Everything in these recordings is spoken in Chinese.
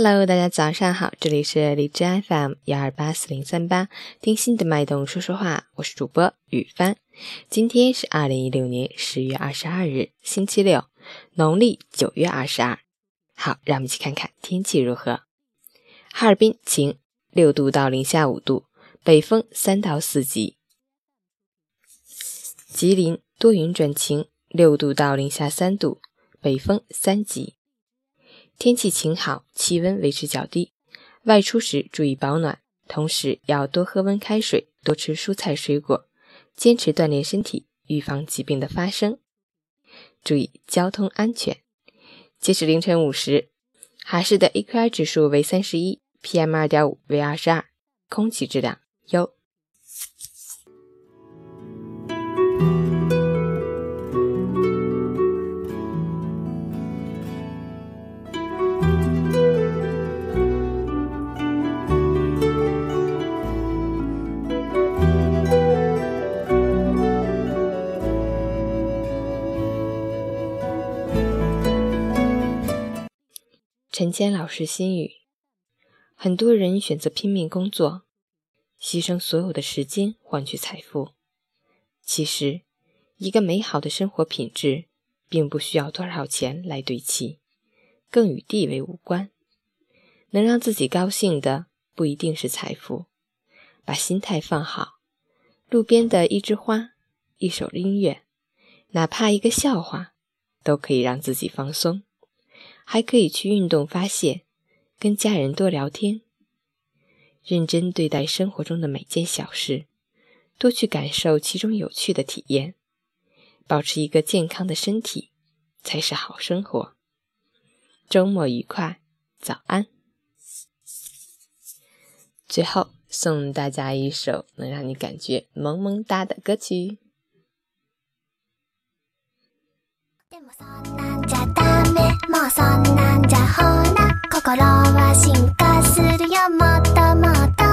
Hello，大家早上好，这里是荔枝 FM 幺二八四零三八，听心的脉动说说话，我是主播雨帆。今天是二零一六年十月二十二日，星期六，农历九月二十二。好，让我们一起看看天气如何。哈尔滨晴，六度到零下五度，北风三到四级。吉林多云转晴，六度到零下三度，北风三级。天气晴好，气温维持较低，外出时注意保暖，同时要多喝温开水，多吃蔬菜水果，坚持锻炼身体，预防疾病的发生。注意交通安全。截止凌晨五时，哈市的 AQI 指数为三十一，PM 二点五为二十二，空气质量优。陈坚老师心语：很多人选择拼命工作，牺牲所有的时间换取财富。其实，一个美好的生活品质，并不需要多少钱来堆砌，更与地位无关。能让自己高兴的，不一定是财富。把心态放好，路边的一枝花，一首音乐，哪怕一个笑话，都可以让自己放松。还可以去运动发泄，跟家人多聊天，认真对待生活中的每件小事，多去感受其中有趣的体验，保持一个健康的身体才是好生活。周末愉快，早安！最后送大家一首能让你感觉萌萌哒的歌曲。もうそんなんじゃほら心は進化するよ。もっともっと。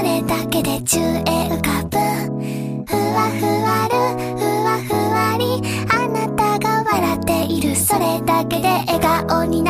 それだけで宙へ浮かぶふわふわるふわふわり。あなたが笑っている。それだけで笑顔になる。